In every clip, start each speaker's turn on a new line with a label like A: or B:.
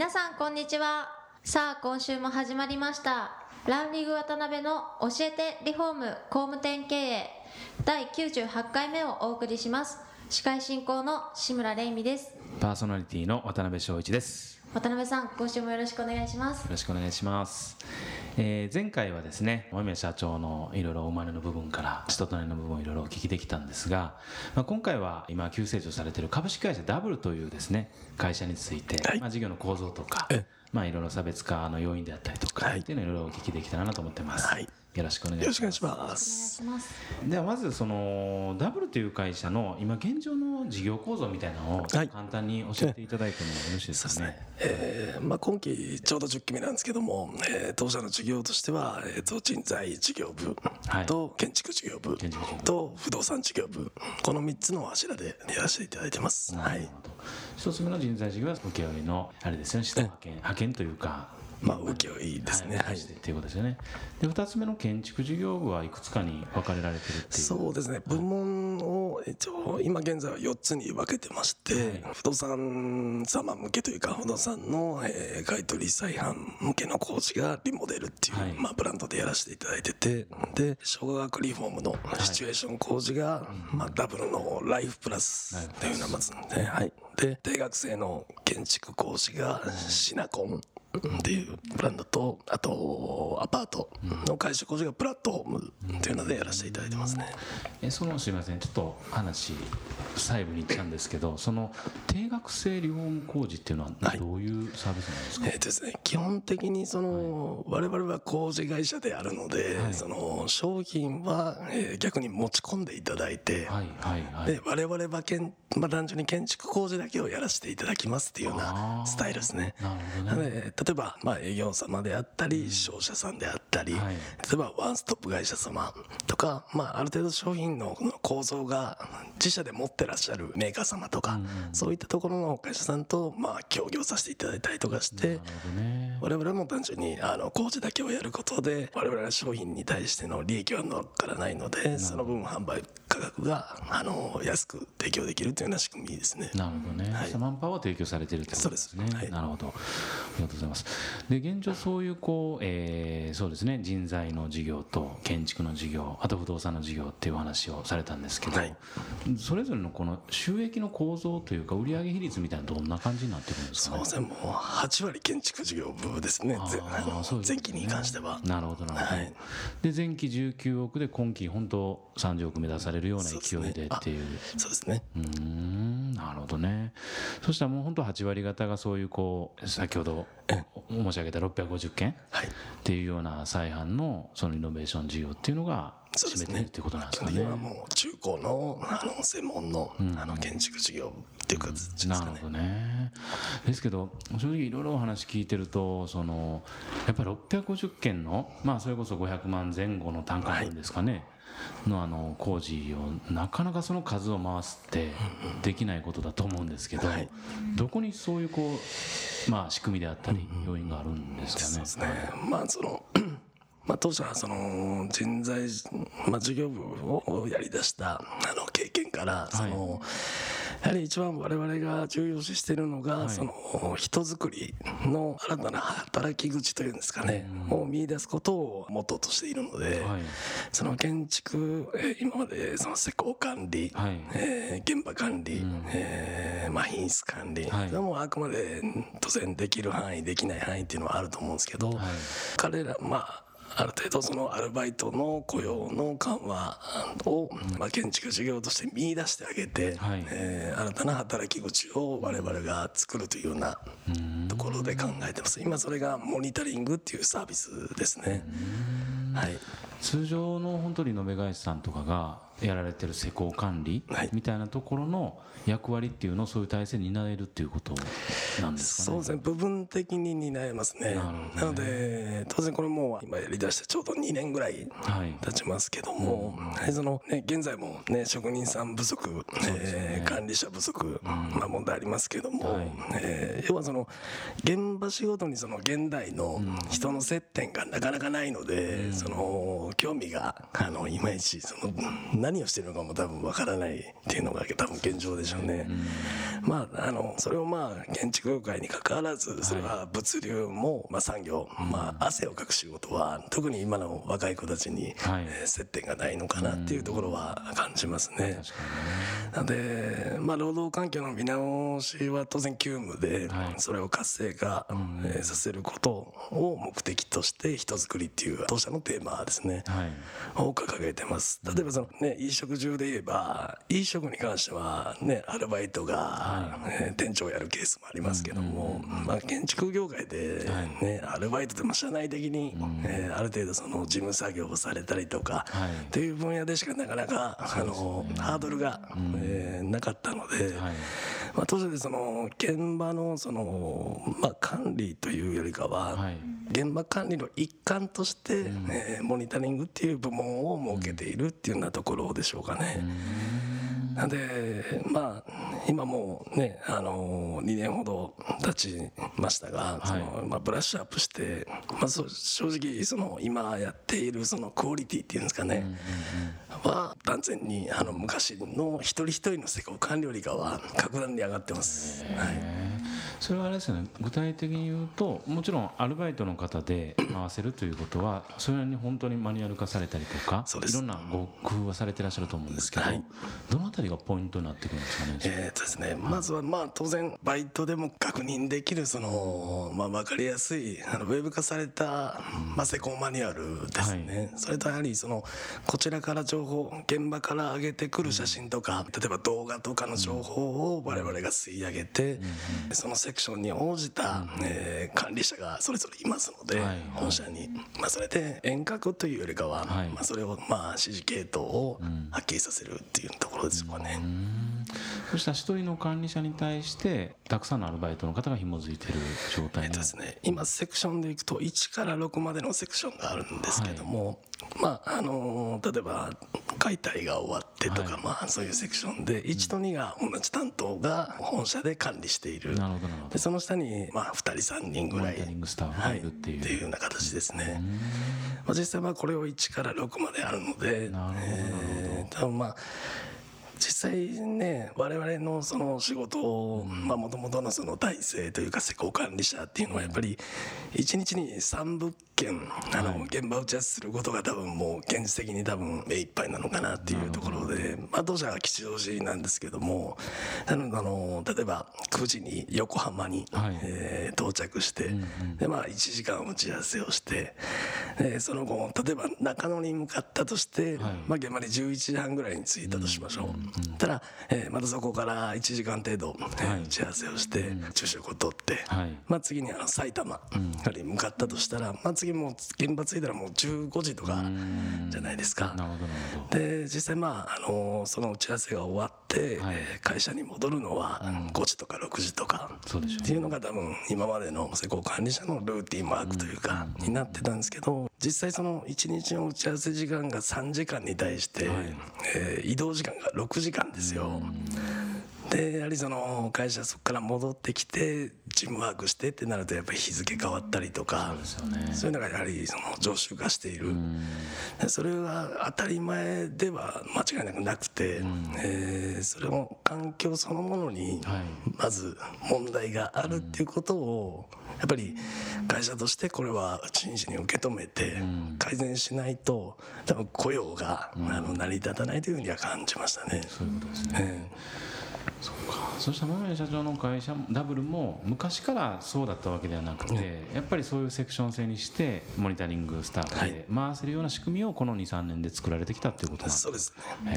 A: 皆さんこんにちは。さあ今週も始まりました。ランリグ渡辺の教えてリフォーム工務店経営。第98回目をお送りします。司会進行の志村玲美です。
B: パーソナリティの渡辺翔一です。
A: 渡辺さん今週もよろしくお願いします。
B: よろしくお願いします。えー前回はですね、間宮社長のいろいろお生まれの部分から人となりの部分をいろいろお聞きできたんですが、まあ、今回は今急成長されている株式会社ダブルというですね、会社について、まあ、事業の構造とか
C: え、
B: まあいろいろ差別化の要因であったりとか、
C: はい。
B: っていうのをいろいろお聞きできたらなと思ってます。
C: はい
B: よろしくお願い
C: し
B: します。
C: くお願いしま
A: お願い
C: す。
A: します
B: ではまずそのダブルという会社の今現状の事業構造みたいなのを
C: はい
B: 簡単に教えていただいてもよろしいですかね？
C: えーまあ、今期ちょうど10期目なんですけども、えー当社の事業としては、えー、と人材事業部
B: はい
C: と建築事業部と不動産事業部この3つの柱でやらせていただいてます。はい
B: 一つ目の人材事業は請負のあれですよね、下派遣派遣というか、
C: まあ請負ですね。はい
B: い。うことですよね。で二つ目の建築事業部はいくつかに分かれられてるっていう。
C: そうですね。部門を一応今現在は4つに分けてまして、不動産様向けというか不動産の、えー買取再販向けの工事がリモデルっていう、
B: はい。
C: まあ、ブランドでやらせていただいててで小学リフォームのシチュエーション工事が、まあ、ダブルのライフプラスというのがまずね、はい、で定額制の建築工事がシナコンっていうブランドとあとアパートの改修工事がプラットフォームっていうのでやらせていただいてますね。
B: えそのすみません、ちょっと話細部に行っちゃうんですけど、その定額制リフォーム工事っていうのは
C: はい
B: どういうサービスなんですか？
C: えーとですね、基本的にその、我々は工事会社であるので、
B: はい
C: その商品は、えー逆に持ち込んでいただいて、
B: はいはいはい。
C: で我々はけん、まあ、単純に建築工事だけをやらせていただきますっていうようなスタイルですね。
B: なるほどね。
C: で例えば、まあ、営業様であったり、商社さんであったり、
B: はい。
C: 例えばワンストップ会社様とか、まあ、ある程度商品のこの構造が自社で持ってらっしゃるメーカー様とか、そういったところの会社さんと、まあ、協業させていただいたりとかして。我々も単純にあの工事だけをやることで我々の商品に対しての利益は乗っからないのでその分販売価格があの安く提供できるというような仕組みですね。
B: なるほどね、
C: はい
B: マンパワーを提供されてるってことですね。
C: すはい
B: なるほど。ありがとうございます。で、現状そういうこう、えーそうですね、人材の事業と建築の事業、あと不動産の事業っていうお話をされたんですけど、
C: はい
B: それぞれのこの収益の構造というか、売上比率みたいなどんな感じになってくるんですかね？
C: そうで。すねもう8割建築事業部ですね
B: あー
C: ぜあの
B: そうですね。
C: 前期に関しては。
B: なるほどなるほど、
C: はい。
B: で前期19億で今期本当30億目指されるような勢いでっていう。
C: そうですね。
B: うーんなるほどね。そしたらもう本当8割方がそういうこう先ほど申し上げた650件
C: はい。
B: っていうような再販のそのイノベーション事業っていうのが占めてるっていうことなんですか
C: 基
B: ね。
C: 本的にはもう中高のあの専門の,、あの建築事業部っていう形ですかね。
B: なるほどね。ですけど正直いろいろお話聞いてるとそのやっぱり650件のまあそれこそ500万前後の単価なんですかね、のあの工事をなかなかその数を回すってできないことだと思うんですけど、
C: はい。
B: どこにそういうこうまあ仕組みであったり要因があるんですかね。
C: そうですね。まあそのまあ当社はその人材まあ事業部をやり出したあの経験からその、やはり一番我々が重要視しているのが、
B: い。
C: その人づくりの新たな働き口というんですかね、を見出すことをモットーとしているので、
B: はい。
C: その建築えー今までその施工管理、
B: はい。
C: えー現場管理、えーまあ、品質管理、
B: はい。
C: もうあくまで当然できる範囲できない範囲っていうのはあると思うんですけど、彼らまあある程度そのアルバイトの雇用の緩和を、まあ、建築事業として見出してあげて、
B: はい。
C: えー新たな働き口を我々が作るというようなところで考えてます。今それがモニタリングっていうサービスですね。はい。
B: 通常の本当リノベ会社さんとかがやられてる施工管理
C: はい。
B: みたいなところの役割っていうのをそういう体制に担えるっていうことなんですかね。
C: そうですね。部分的に担えますね。
B: なね。
C: なので当然これもう今やりだしてちょうど2年ぐらい
B: はい。
C: 経ちますけども、やはりそのね、現在も、ね、職人さん不足、えー管理者不足、まあ、問題ありますけども、
B: はい。
C: えー要はその現場仕事にその現代の人の接点がなかなかないので、その興味があのいまいちその何をしてるのかも多分わからないっていうのが多分現状でしょうね。まあ、あのそれをまあ建築業界に関わらずそれは物流も、まあ、産業、まあ、汗をかく仕事は特に今の若い子たちに、
B: はい。
C: えー接点がないのかなっていうところは感じます
B: ね。
C: なので、まあ、労働環境の見直しは当然急務で、
B: はい。
C: それを活性化、えーさせることを目的として人づくりっていう当社のテーマですね。
B: はい。
C: を掲げてます。例えばそのね飲食中で言えば飲食に関してはねアルバイトが、えー店長をやるケースもありますけども、まあ、建築業界で、ねアルバイトでも社内的に、えーある程度その事務作業をされたりとか、
B: はい。
C: っていう分野でしかなかなか、あのハードルが、えーなかったので、
B: はい
C: まあ、当社でその現場のその、まあ、管理というよりかは、
B: はい。
C: 現場管理の一環として、えーモニタリングっていう部門を設けているっていうようなところでしょうかね。なんでまあ今もうねあの2年ほど経ちましたが、そのまあ、ブラッシュアップして、まあ、そう正直その今やっているそのクオリティっていうんですかね、は断然にあの昔の一人一人の施工管理よりかは格段に上がってます。はい
B: それはあれですよね。具体的に言うともちろんアルバイトの方で回せるということはそれに本当にマニュアル化されたりとか
C: そうです。
B: いろんなご工夫はされてらっしゃると思うんですけど、
C: はい。
B: どのあたりがポイントになってくるんですかね、
C: えーとですね、まずはまあ当然バイトでも確認できるその、まあ、分かりやすいあのウェブ化された、まあ、施工マニュアルですね、それとやはりそのこちらから情報現場から上げてくる写真とか、例えば動画とかの情報を我々が吸い上げて、そのセクションに応じた、えー管理者がそれぞれいますので、
B: はい
C: 本社に、まあ、それで遠隔というよりかは、
B: はい。
C: まあ、それをまあ指示系統をはっきりさせるっていうところですかね。
B: そしたら一人の管理者に対してたくさんのアルバイトの方が紐づいてる状態
C: ですね、今セクションでいくと1から6までのセクションがあるんですけども、まああの例えば解体が終わってとか、
B: はい。
C: まあそういうセクションで1と2が同じ担当が本社で管理している。
B: なるほどなるほど。
C: でその下にまあ2人3人ぐらい
B: モニタリングスタッフがい。るっていう。
C: はい、っていうような形ですね。まあ、実際まあこれを1から6まであるので
B: なるほど。
C: えー多分まあ実際ね我々のその仕事をもともとのその体制というか施工管理者っていうのはやっぱり1日に3物件あの現場打ち合わせすることが多分もう現実的に多分目いっぱいなのかなっていうところでまあ当社は吉祥寺なんですけどもなのであの例えば9時に横浜に、
B: はい。
C: えー到着して、でまあ1時間打ち合わせをして、でその後例えば中野に向かったとして、
B: はい。
C: まあ、現場に11時半ぐらいに着いたとしましょう、たら、えーまたそこから1時間程度、えー
B: はい。
C: 打ち合わせをして、昼食をとって、
B: はい。
C: まあ、次にあの埼玉に向かったとしたら、まあ、次もう現場着いたらもう15時とかじゃないですか。で実際まあ、あのその打ち合わせが終わって、
B: はい。
C: えー会社に戻るのは5時とか6時とか、
B: そうでしょう。
C: っていうのが多分今までの施工管理者のルーティンワークというかになってたんですけど実際その1日の打ち合わせ時間が3時間に対して、えー移動時間が6時時間ですよ。でやはりその会社そこから戻ってきてチームワークしてってなるとやっぱり日付変わったりとかそういうのがやはりその常習化している。でそれは当たり前では間違いなくなくて、えーそれも環境そのものに
B: はい。
C: まず問題があるっていうことをやっぱり会社としてこれは真摯に受け止めて改善しないと多分雇用があの成り立たないというふうには感じましたね。
B: そういうことですね。
C: え
B: そしたら桃屋社長の会社ダブルも昔からそうだったわけではなくて、やっぱりそういうセクション制にしてモニタリングスタッフで回せるような仕組みをこの23年で作られてきたっていうことなんです
C: そうですね。はい。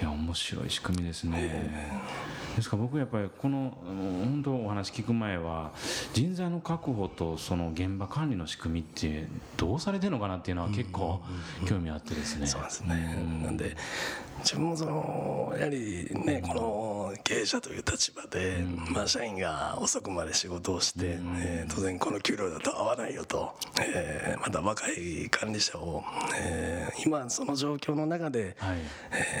B: いや面白い仕組みですね、ですから僕やっぱりこの本当お話聞く前は人材の確保とその現場管理の仕組みってどうされてるのかなっていうのは結構興味あってですね。
C: そうですね、なんで自分もそのやはりねこの経営者という立場で、まあ、社員が遅くまで仕事をして、えー、当然この給料だと合わないよと、えー、また若い管理者を、えー、今その状況の中で、はい、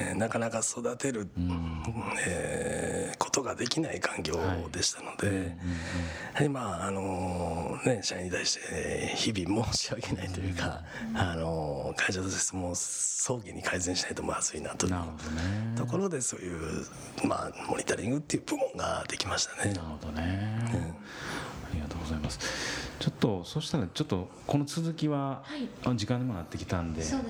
C: えー、なかなか育てる、うん、えー、ことができない環境でしたので、はい、まああのね社員に対して日々申し訳ないというか、あの会社としても早期に改善しないとまずいなというところでそういう、まあ、モニタリングっていう部門ができましたね。
B: なるほどね、うん、ありがとうございますちょっとそしたらちょっとこの続きは、時間にもなってきたんで、
A: ね、はい、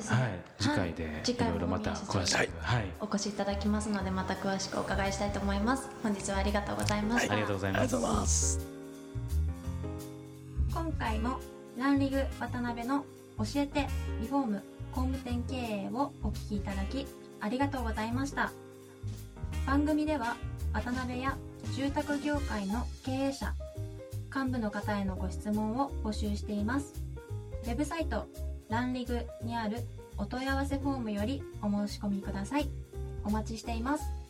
B: 次回でいろいろまた詳しく、はい、
A: お越しいただきますのでまた詳しくお伺いしたいと思います。本日はありがとうございました、
B: ありがとうございます。
A: 今回もランリグ渡辺の教えてリフォーム工務店経営をお聞きいただきありがとうございました。番組では渡辺や住宅業界の経営者幹部の方へのご質問を募集しています。ウェブサイトランリグにあるお問い合わせフォームよりお申し込みください。お待ちしています。